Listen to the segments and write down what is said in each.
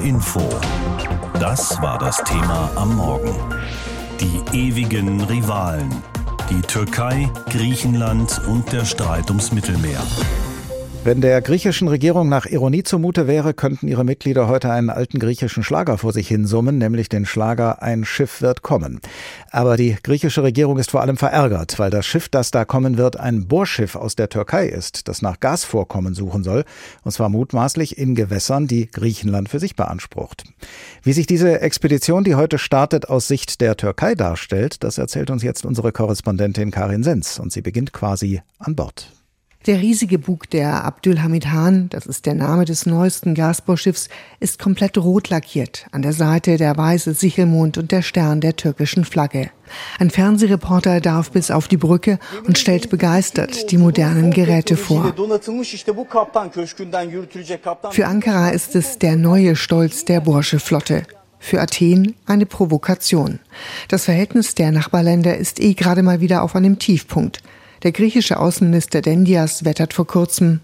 Info. Das war das Thema am Morgen. Die ewigen Rivalen. Die Türkei, Griechenland und der Streit ums Mittelmeer. Wenn der griechischen Regierung nach Ironie zumute wäre, könnten ihre Mitglieder heute einen alten griechischen Schlager vor sich hinsummen, nämlich den Schlager Ein Schiff wird kommen. Aber die griechische Regierung ist vor allem verärgert, weil das Schiff, das da kommen wird, ein Bohrschiff aus der Türkei ist, das nach Gasvorkommen suchen soll, und zwar mutmaßlich in Gewässern, die Griechenland für sich beansprucht. Wie sich diese Expedition, die heute startet, aus Sicht der Türkei darstellt, das erzählt uns jetzt unsere Korrespondentin Karin Sens, und sie beginnt quasi an Bord. Der riesige Bug der Abdülhamid Han, das ist der Name des neuesten Gasbohrschiffs, ist komplett rot lackiert. An der Seite der weiße Sichelmond und der Stern der türkischen Flagge. Ein Fernsehreporter darf bis auf die Brücke und stellt begeistert die modernen Geräte vor. Für Ankara ist es der neue Stolz der Borsche-Flotte. Für Athen eine Provokation. Das Verhältnis der Nachbarländer ist eh gerade mal wieder auf einem Tiefpunkt. Der griechische Außenminister Dendias wettert vor kurzem,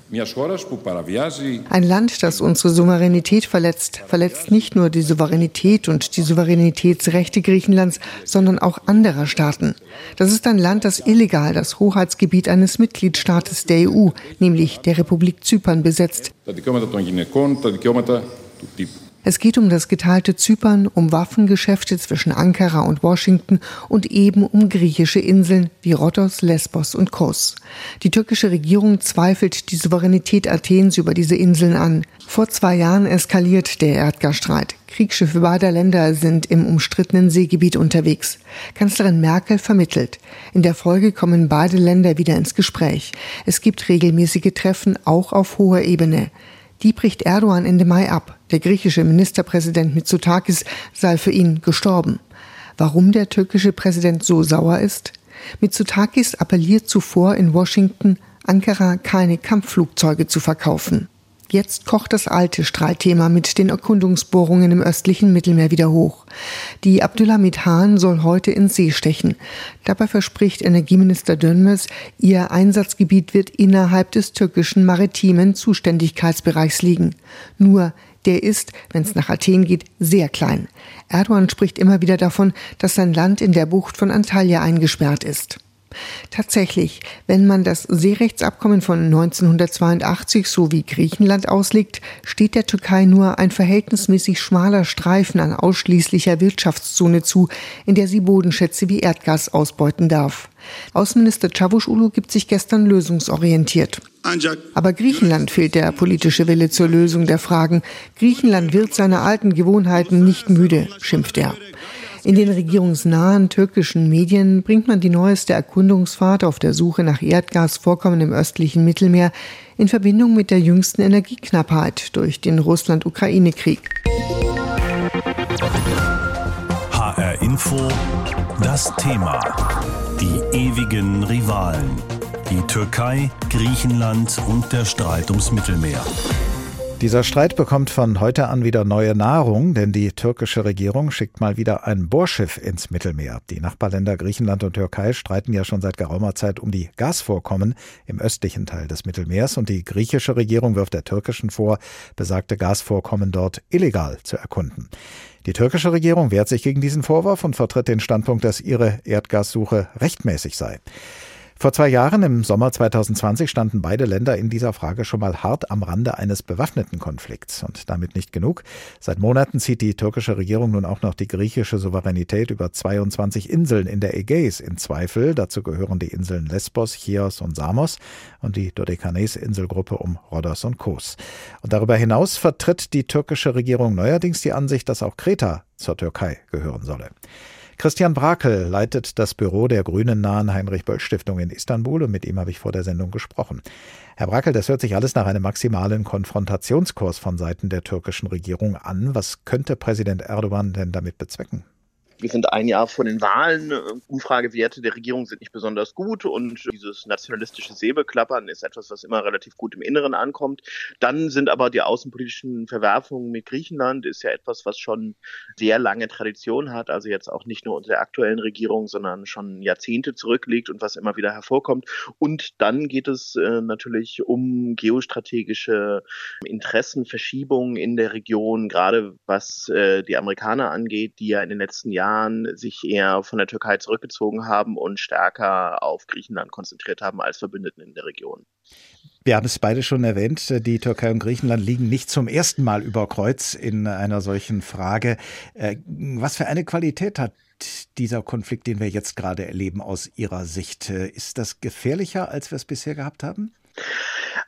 ein Land, das unsere Souveränität verletzt, verletzt nicht nur die Souveränität und die Souveränitätsrechte Griechenlands, sondern auch anderer Staaten. Das ist ein Land, das illegal das Hoheitsgebiet eines Mitgliedstaates der EU, nämlich der Republik Zypern, besetzt. Es geht um das geteilte Zypern, um Waffengeschäfte zwischen Ankara und Washington und eben um griechische Inseln wie Rhodos, Lesbos und Kos. Die türkische Regierung zweifelt die Souveränität Athens über diese Inseln an. Vor zwei Jahren eskaliert der Erdgasstreit. Kriegsschiffe beider Länder sind im umstrittenen Seegebiet unterwegs. Kanzlerin Merkel vermittelt. In der Folge kommen beide Länder wieder ins Gespräch. Es gibt regelmäßige Treffen auch auf hoher Ebene. Die bricht Erdogan Ende Mai ab. Der griechische Ministerpräsident Mitsotakis sei für ihn gestorben. Warum der türkische Präsident so sauer ist? Mitsotakis appelliert zuvor in Washington, Ankara keine Kampfflugzeuge zu verkaufen. Jetzt kocht das alte Streitthema mit den Erkundungsbohrungen im östlichen Mittelmeer wieder hoch. Die Abdulhamid Hahn soll heute ins See stechen. Dabei verspricht Energieminister Dönmez, ihr Einsatzgebiet wird innerhalb des türkischen maritimen Zuständigkeitsbereichs liegen. Nur der ist, wenn es nach Athen geht, sehr klein. Erdogan spricht immer wieder davon, dass sein Land in der Bucht von Antalya eingesperrt ist. Tatsächlich, wenn man das Seerechtsabkommen von 1982 so wie Griechenland auslegt, steht der Türkei nur ein verhältnismäßig schmaler Streifen an ausschließlicher Wirtschaftszone zu, in der sie Bodenschätze wie Erdgas ausbeuten darf. Außenminister Çavuşoğlu gibt sich gestern lösungsorientiert. Aber Griechenland fehlt der politische Wille zur Lösung der Fragen. Griechenland wird seine alten Gewohnheiten nicht müde, schimpft er. In den regierungsnahen türkischen Medien bringt man die neueste Erkundungsfahrt auf der Suche nach Erdgasvorkommen im östlichen Mittelmeer in Verbindung mit der jüngsten Energieknappheit durch den Russland-Ukraine-Krieg. HR Info, das Thema. Die ewigen Rivalen. Die Türkei, Griechenland und der Streit ums Mittelmeer. Dieser Streit bekommt von heute an wieder neue Nahrung, denn die türkische Regierung schickt mal wieder ein Bohrschiff ins Mittelmeer. Die Nachbarländer Griechenland und Türkei streiten ja schon seit geraumer Zeit um die Gasvorkommen im östlichen Teil des Mittelmeers und die griechische Regierung wirft der türkischen vor, besagte Gasvorkommen dort illegal zu erkunden. Die türkische Regierung wehrt sich gegen diesen Vorwurf und vertritt den Standpunkt, dass ihre Erdgassuche rechtmäßig sei. Vor zwei Jahren, im Sommer 2020, standen beide Länder in dieser Frage schon mal hart am Rande eines bewaffneten Konflikts. Und damit nicht genug. Seit Monaten zieht die türkische Regierung nun auch noch die griechische Souveränität über 22 Inseln in der Ägäis in Zweifel. Dazu gehören die Inseln Lesbos, Chios und Samos und die Dodekanes-Inselgruppe um Rhodos und Kos. Und darüber hinaus vertritt die türkische Regierung neuerdings die Ansicht, dass auch Kreta zur Türkei gehören solle. Christian Brakel leitet das Büro der Grünen nahen Heinrich-Böll-Stiftung in Istanbul und mit ihm habe ich vor der Sendung gesprochen. Herr Brakel, das hört sich alles nach einem maximalen Konfrontationskurs von Seiten der türkischen Regierung an. Was könnte Präsident Erdogan denn damit bezwecken? Wir sind ein Jahr vor den Wahlen. Umfragewerte der Regierung sind nicht besonders gut und dieses nationalistische Säbelklappern ist etwas, was immer relativ gut im Inneren ankommt. Dann sind aber die außenpolitischen Verwerfungen mit Griechenland ist ja etwas, was schon sehr lange Tradition hat, also jetzt auch nicht nur unter der aktuellen Regierung, sondern schon Jahrzehnte zurückliegt und was immer wieder hervorkommt. Und dann geht es äh, natürlich um geostrategische Interessenverschiebungen in der Region, gerade was äh, die Amerikaner angeht, die ja in den letzten Jahren Jahren sich eher von der Türkei zurückgezogen haben und stärker auf Griechenland konzentriert haben als Verbündeten in der Region. Wir haben es beide schon erwähnt, die Türkei und Griechenland liegen nicht zum ersten Mal über Kreuz in einer solchen Frage. Äh, was für eine Qualität hat dieser Konflikt, den wir jetzt gerade erleben, aus Ihrer Sicht? Ist das gefährlicher, als wir es bisher gehabt haben?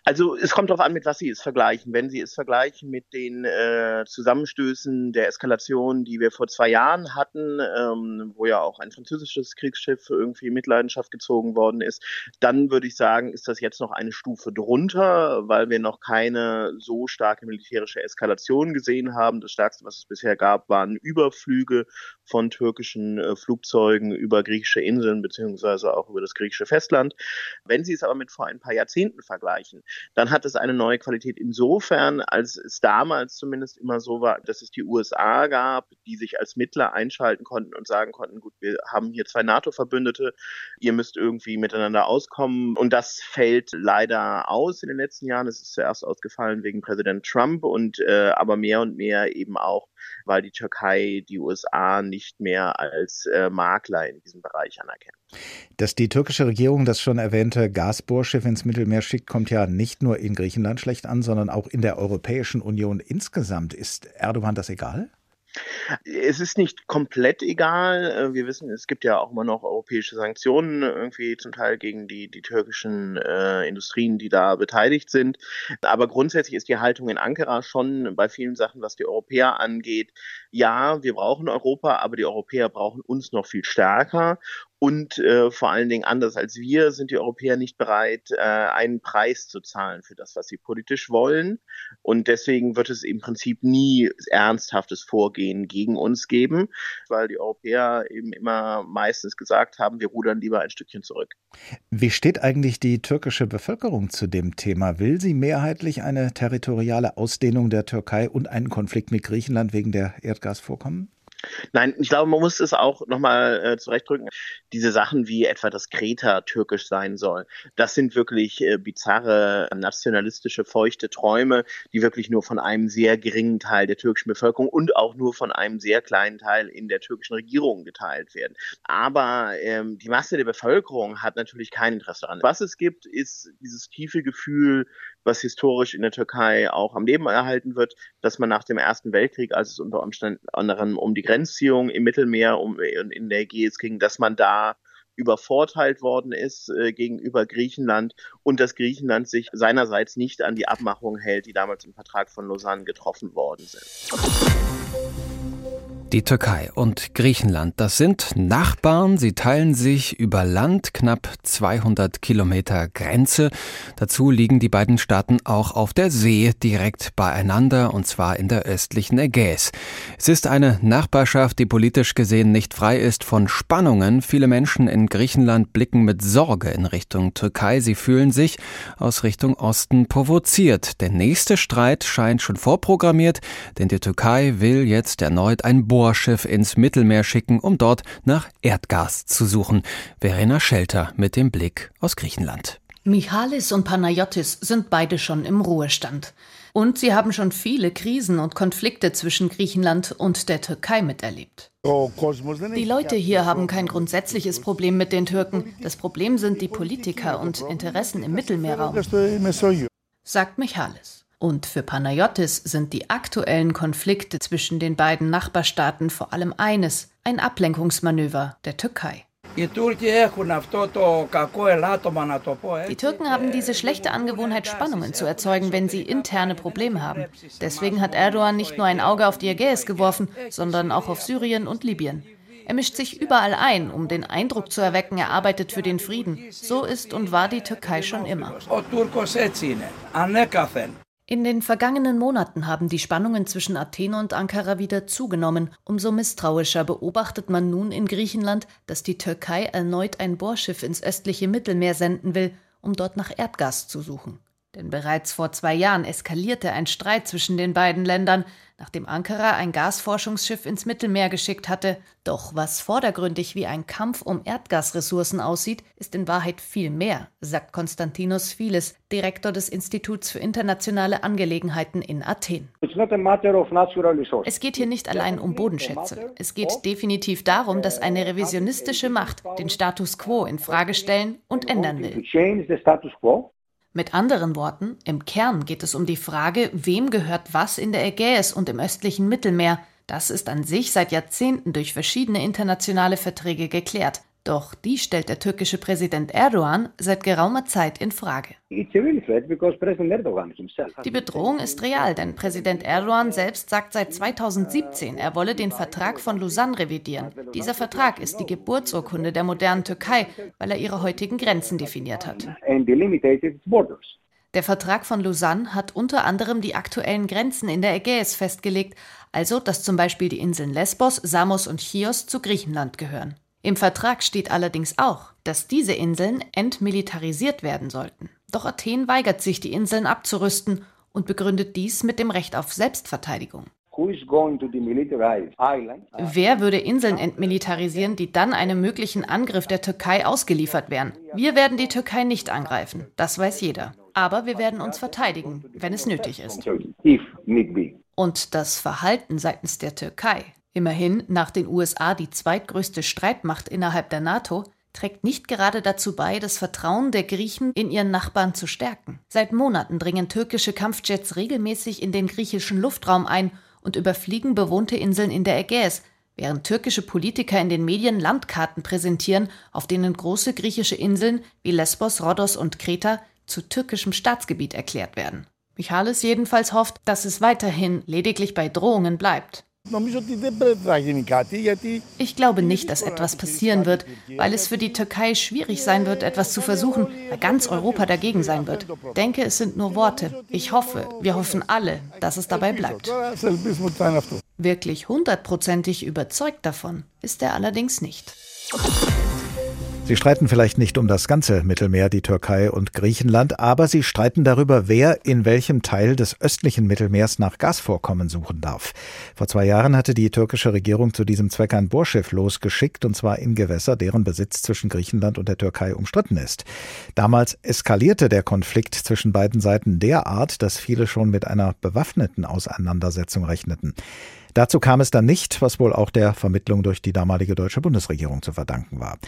Also es kommt darauf an, mit was Sie es vergleichen. Wenn Sie es vergleichen mit den äh, Zusammenstößen der Eskalation, die wir vor zwei Jahren hatten, ähm, wo ja auch ein französisches Kriegsschiff irgendwie in Mitleidenschaft gezogen worden ist, dann würde ich sagen, ist das jetzt noch eine Stufe drunter, weil wir noch keine so starke militärische Eskalation gesehen haben. Das Stärkste, was es bisher gab, waren Überflüge von türkischen äh, Flugzeugen über griechische Inseln beziehungsweise auch über das griechische Festland. Wenn Sie es aber mit vor ein paar Jahrzehnten vergleichen, dann hat es eine neue Qualität insofern, als es damals zumindest immer so war, dass es die USA gab, die sich als Mittler einschalten konnten und sagen konnten, gut, wir haben hier zwei NATO-Verbündete, ihr müsst irgendwie miteinander auskommen. Und das fällt leider aus in den letzten Jahren. Es ist zuerst ausgefallen wegen Präsident Trump und äh, aber mehr und mehr eben auch, weil die Türkei die USA nicht mehr als äh, Makler in diesem Bereich anerkennt. Dass die türkische Regierung das schon erwähnte Gasbohrschiff ins Mittelmeer schickt, kommt ja nicht nur in Griechenland schlecht an, sondern auch in der Europäischen Union insgesamt. Ist Erdogan das egal? Es ist nicht komplett egal. Äh, wir wissen, es gibt ja auch immer noch europäische Sanktionen, irgendwie zum Teil gegen die, die türkischen äh, Industrien, die da beteiligt sind. Aber grundsätzlich ist die Haltung in Ankara schon bei vielen Sachen, was die Europäer angeht, ja, wir brauchen Europa, aber die Europäer brauchen uns noch viel stärker. Und äh, vor allen Dingen anders als wir sind die Europäer nicht bereit, äh, einen Preis zu zahlen für das, was sie politisch wollen. Und deswegen wird es im Prinzip nie ernsthaftes Vorgehen gegen uns geben, weil die Europäer eben immer meistens gesagt haben, wir rudern lieber ein Stückchen zurück. Wie steht eigentlich die türkische Bevölkerung zu dem Thema? Will sie mehrheitlich eine territoriale Ausdehnung der Türkei und einen Konflikt mit Griechenland wegen der Erdgasvorkommen? Nein, ich glaube, man muss es auch nochmal äh, zurechtdrücken. Diese Sachen wie etwa, dass Kreta türkisch sein soll, das sind wirklich äh, bizarre, nationalistische, feuchte Träume, die wirklich nur von einem sehr geringen Teil der türkischen Bevölkerung und auch nur von einem sehr kleinen Teil in der türkischen Regierung geteilt werden. Aber ähm, die Masse der Bevölkerung hat natürlich kein Interesse daran. Was es gibt, ist dieses tiefe Gefühl, was historisch in der Türkei auch am Leben erhalten wird, dass man nach dem Ersten Weltkrieg, als es unter Umständen um die Grenzziehung im Mittelmeer und in der Ägäis ging, dass man da übervorteilt worden ist äh, gegenüber Griechenland und dass Griechenland sich seinerseits nicht an die Abmachungen hält, die damals im Vertrag von Lausanne getroffen worden sind. Die Türkei und Griechenland, das sind Nachbarn. Sie teilen sich über Land knapp 200 Kilometer Grenze. Dazu liegen die beiden Staaten auch auf der See direkt beieinander, und zwar in der östlichen Ägäis. Es ist eine Nachbarschaft, die politisch gesehen nicht frei ist von Spannungen. Viele Menschen in Griechenland blicken mit Sorge in Richtung Türkei. Sie fühlen sich aus Richtung Osten provoziert. Der nächste Streit scheint schon vorprogrammiert, denn die Türkei will jetzt erneut ein Bohrschiff ins Mittelmeer schicken, um dort nach Erdgas zu suchen. Verena Schelter mit dem Blick aus Griechenland. Michalis und Panayotis sind beide schon im Ruhestand. Und sie haben schon viele Krisen und Konflikte zwischen Griechenland und der Türkei miterlebt. Die Leute hier haben kein grundsätzliches Problem mit den Türken. Das Problem sind die Politiker und Interessen im Mittelmeerraum, sagt Michalis. Und für Panayotis sind die aktuellen Konflikte zwischen den beiden Nachbarstaaten vor allem eines, ein Ablenkungsmanöver der Türkei. Die Türken haben diese schlechte Angewohnheit, Spannungen zu erzeugen, wenn sie interne Probleme haben. Deswegen hat Erdogan nicht nur ein Auge auf die Ägäis geworfen, sondern auch auf Syrien und Libyen. Er mischt sich überall ein, um den Eindruck zu erwecken, er arbeitet für den Frieden. So ist und war die Türkei schon immer. In den vergangenen Monaten haben die Spannungen zwischen Athen und Ankara wieder zugenommen. Umso misstrauischer beobachtet man nun in Griechenland, dass die Türkei erneut ein Bohrschiff ins östliche Mittelmeer senden will, um dort nach Erdgas zu suchen. Denn bereits vor zwei Jahren eskalierte ein Streit zwischen den beiden Ländern, nachdem Ankara ein Gasforschungsschiff ins Mittelmeer geschickt hatte. Doch was vordergründig wie ein Kampf um Erdgasressourcen aussieht, ist in Wahrheit viel mehr, sagt Konstantinos Files, Direktor des Instituts für internationale Angelegenheiten in Athen. Es geht hier nicht allein um Bodenschätze. Es geht definitiv darum, dass eine revisionistische Macht den Status quo in Frage stellen und ändern will. Mit anderen Worten, im Kern geht es um die Frage, wem gehört was in der Ägäis und im östlichen Mittelmeer. Das ist an sich seit Jahrzehnten durch verschiedene internationale Verträge geklärt. Doch die stellt der türkische Präsident Erdogan seit geraumer Zeit in Frage. Die Bedrohung ist real, denn Präsident Erdogan selbst sagt seit 2017, er wolle den Vertrag von Lausanne revidieren. Dieser Vertrag ist die Geburtsurkunde der modernen Türkei, weil er ihre heutigen Grenzen definiert hat. Der Vertrag von Lausanne hat unter anderem die aktuellen Grenzen in der Ägäis festgelegt, also dass zum Beispiel die Inseln Lesbos, Samos und Chios zu Griechenland gehören. Im Vertrag steht allerdings auch, dass diese Inseln entmilitarisiert werden sollten. Doch Athen weigert sich, die Inseln abzurüsten und begründet dies mit dem Recht auf Selbstverteidigung. Wer würde Inseln entmilitarisieren, die dann einem möglichen Angriff der Türkei ausgeliefert wären? Wir werden die Türkei nicht angreifen, das weiß jeder. Aber wir werden uns verteidigen, wenn es nötig ist. Und das Verhalten seitens der Türkei immerhin nach den USA die zweitgrößte Streitmacht innerhalb der NATO, trägt nicht gerade dazu bei, das Vertrauen der Griechen in ihren Nachbarn zu stärken. Seit Monaten dringen türkische Kampfjets regelmäßig in den griechischen Luftraum ein und überfliegen bewohnte Inseln in der Ägäis, während türkische Politiker in den Medien Landkarten präsentieren, auf denen große griechische Inseln wie Lesbos, Rhodos und Kreta zu türkischem Staatsgebiet erklärt werden. Michalis jedenfalls hofft, dass es weiterhin lediglich bei Drohungen bleibt. Ich glaube nicht, dass etwas passieren wird, weil es für die Türkei schwierig sein wird, etwas zu versuchen, weil ganz Europa dagegen sein wird. Ich denke, es sind nur Worte. Ich hoffe, wir hoffen alle, dass es dabei bleibt. Wirklich hundertprozentig überzeugt davon ist er allerdings nicht. Sie streiten vielleicht nicht um das ganze Mittelmeer, die Türkei und Griechenland, aber sie streiten darüber, wer in welchem Teil des östlichen Mittelmeers nach Gasvorkommen suchen darf. Vor zwei Jahren hatte die türkische Regierung zu diesem Zweck ein Bohrschiff losgeschickt, und zwar in Gewässer, deren Besitz zwischen Griechenland und der Türkei umstritten ist. Damals eskalierte der Konflikt zwischen beiden Seiten derart, dass viele schon mit einer bewaffneten Auseinandersetzung rechneten. Dazu kam es dann nicht, was wohl auch der Vermittlung durch die damalige deutsche Bundesregierung zu verdanken war.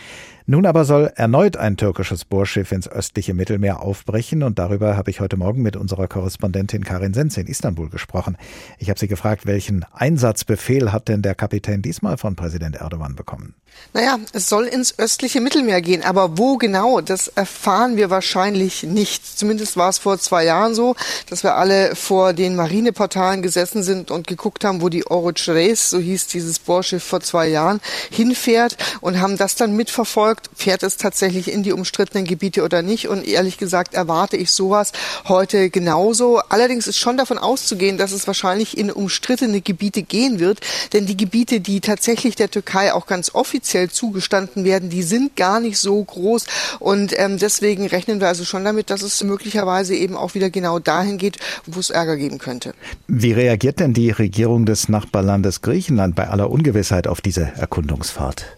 Nun aber soll erneut ein türkisches Bohrschiff ins östliche Mittelmeer aufbrechen und darüber habe ich heute Morgen mit unserer Korrespondentin Karin Senz in Istanbul gesprochen. Ich habe sie gefragt, welchen Einsatzbefehl hat denn der Kapitän diesmal von Präsident Erdogan bekommen? Naja, es soll ins östliche Mittelmeer gehen, aber wo genau, das erfahren wir wahrscheinlich nicht. Zumindest war es vor zwei Jahren so, dass wir alle vor den Marineportalen gesessen sind und geguckt haben, wo die Orochres, so hieß dieses Bohrschiff vor zwei Jahren, hinfährt und haben das dann mitverfolgt. Fährt es tatsächlich in die umstrittenen Gebiete oder nicht? Und ehrlich gesagt erwarte ich sowas heute genauso. Allerdings ist schon davon auszugehen, dass es wahrscheinlich in umstrittene Gebiete gehen wird, denn die Gebiete, die tatsächlich der Türkei auch ganz offiziell zugestanden werden, die sind gar nicht so groß. Und ähm, deswegen rechnen wir also schon damit, dass es möglicherweise eben auch wieder genau dahin geht, wo es Ärger geben könnte. Wie reagiert denn die Regierung des Nachbarlandes Griechenland bei aller Ungewissheit auf diese Erkundungsfahrt?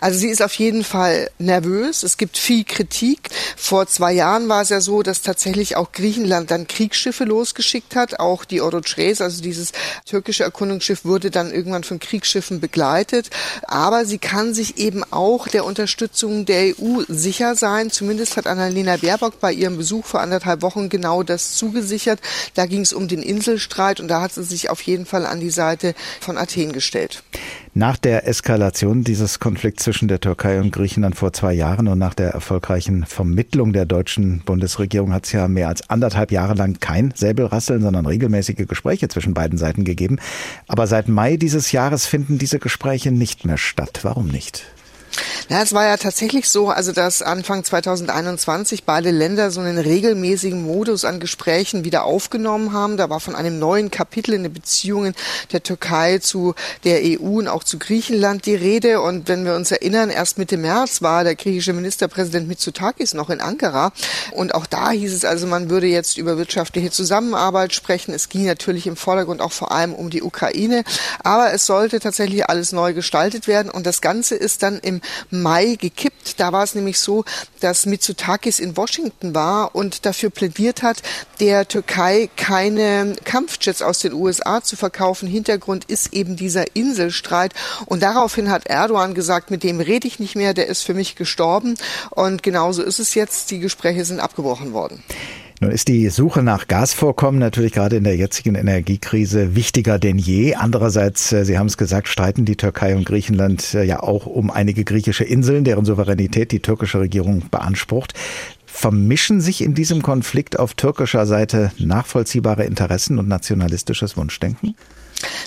Also sie ist auf jeden Fall nervös. Es gibt viel Kritik. Vor zwei Jahren war es ja so, dass tatsächlich auch Griechenland dann Kriegsschiffe losgeschickt hat. Auch die Orotres, also dieses türkische Erkundungsschiff, wurde dann irgendwann von Kriegsschiffen begleitet. Aber sie kann sich eben auch der Unterstützung der EU sicher sein. Zumindest hat Annalena Baerbock bei ihrem Besuch vor anderthalb Wochen genau das zugesichert. Da ging es um den Inselstreit und da hat sie sich auf jeden Fall an die Seite von Athen gestellt. Nach der Eskalation dieses Konflikts zwischen der Türkei und Griechenland vor zwei Jahren und nach der erfolgreichen Vermittlung der deutschen Bundesregierung hat es ja mehr als anderthalb Jahre lang kein Säbelrasseln, sondern regelmäßige Gespräche zwischen beiden Seiten gegeben. Aber seit Mai dieses Jahres finden diese Gespräche nicht mehr statt. Warum nicht? Ja, es war ja tatsächlich so, also dass Anfang 2021 beide Länder so einen regelmäßigen Modus an Gesprächen wieder aufgenommen haben. Da war von einem neuen Kapitel in den Beziehungen der Türkei zu der EU und auch zu Griechenland die Rede. Und wenn wir uns erinnern, erst Mitte März war der griechische Ministerpräsident Mitsotakis noch in Ankara. Und auch da hieß es also, man würde jetzt über wirtschaftliche Zusammenarbeit sprechen. Es ging natürlich im Vordergrund auch vor allem um die Ukraine. Aber es sollte tatsächlich alles neu gestaltet werden. Und das Ganze ist dann im Mai gekippt. Da war es nämlich so, dass Mitsotakis in Washington war und dafür plädiert hat, der Türkei keine Kampfjets aus den USA zu verkaufen. Hintergrund ist eben dieser Inselstreit. Und daraufhin hat Erdogan gesagt, mit dem rede ich nicht mehr, der ist für mich gestorben. Und genauso ist es jetzt. Die Gespräche sind abgebrochen worden. Nun ist die Suche nach Gasvorkommen natürlich gerade in der jetzigen Energiekrise wichtiger denn je. Andererseits, äh, Sie haben es gesagt, streiten die Türkei und Griechenland äh, ja auch um einige griechische Inseln, deren Souveränität die türkische Regierung beansprucht. Vermischen sich in diesem Konflikt auf türkischer Seite nachvollziehbare Interessen und nationalistisches Wunschdenken?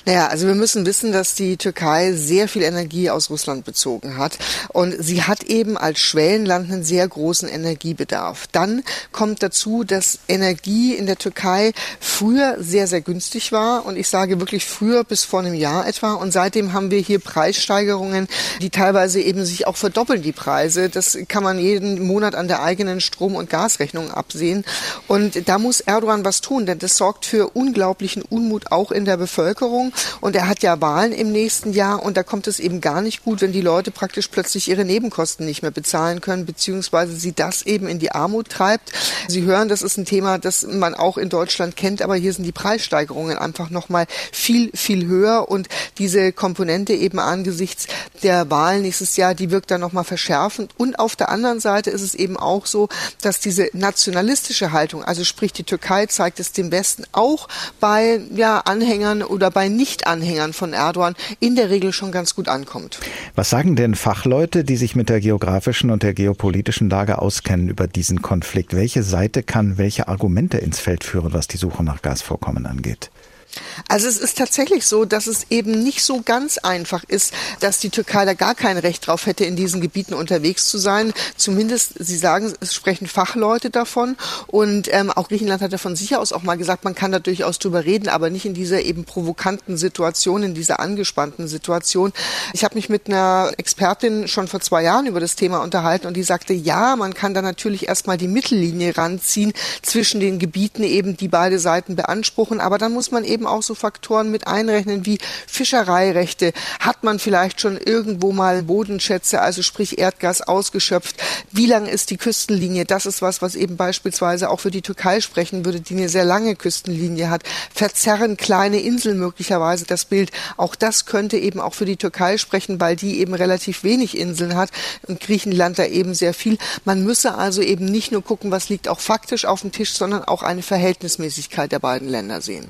Naja, also wir müssen wissen, dass die Türkei sehr viel Energie aus Russland bezogen hat. Und sie hat eben als Schwellenland einen sehr großen Energiebedarf. Dann kommt dazu, dass Energie in der Türkei früher sehr, sehr günstig war. Und ich sage wirklich früher bis vor einem Jahr etwa. Und seitdem haben wir hier Preissteigerungen, die teilweise eben sich auch verdoppeln, die Preise. Das kann man jeden Monat an der eigenen Strom- und Gasrechnung absehen. Und da muss Erdogan was tun, denn das sorgt für unglaublichen Unmut auch in der Bevölkerung. Bevölkerung und er hat ja Wahlen im nächsten Jahr und da kommt es eben gar nicht gut, wenn die Leute praktisch plötzlich ihre Nebenkosten nicht mehr bezahlen können, beziehungsweise sie das eben in die Armut treibt. Sie hören, das ist ein Thema, das man auch in Deutschland kennt, aber hier sind die Preissteigerungen einfach nochmal viel, viel höher und diese Komponente eben angesichts der Wahlen nächstes Jahr, die wirkt dann nochmal verschärfend. Und auf der anderen Seite ist es eben auch so, dass diese nationalistische Haltung, also sprich die Türkei zeigt es dem Westen auch bei ja, Anhängern oder bei Nicht-Anhängern von Erdogan in der Regel schon ganz gut ankommt. Was sagen denn Fachleute, die sich mit der geografischen und der geopolitischen Lage auskennen über diesen Konflikt? Welche Seite kann welche Argumente ins Feld führen, was die Suche nach Gasvorkommen angeht? Also es ist tatsächlich so, dass es eben nicht so ganz einfach ist, dass die Türkei da gar kein Recht drauf hätte, in diesen Gebieten unterwegs zu sein. Zumindest, Sie sagen, es sprechen Fachleute davon. Und ähm, auch Griechenland hat ja von sich aus auch mal gesagt, man kann da durchaus drüber reden, aber nicht in dieser eben provokanten Situation, in dieser angespannten Situation. Ich habe mich mit einer Expertin schon vor zwei Jahren über das Thema unterhalten und die sagte, ja, man kann da natürlich erstmal die Mittellinie ranziehen zwischen den Gebieten eben, die beide Seiten beanspruchen, aber dann muss man eben auch so Faktoren mit einrechnen wie Fischereirechte. Hat man vielleicht schon irgendwo mal Bodenschätze, also sprich Erdgas ausgeschöpft? Wie lang ist die Küstenlinie? Das ist was, was eben beispielsweise auch für die Türkei sprechen würde, die eine sehr lange Küstenlinie hat. Verzerren kleine Inseln möglicherweise das Bild. Auch das könnte eben auch für die Türkei sprechen, weil die eben relativ wenig Inseln hat und Griechenland da eben sehr viel. Man müsse also eben nicht nur gucken, was liegt auch faktisch auf dem Tisch, sondern auch eine Verhältnismäßigkeit der beiden Länder sehen.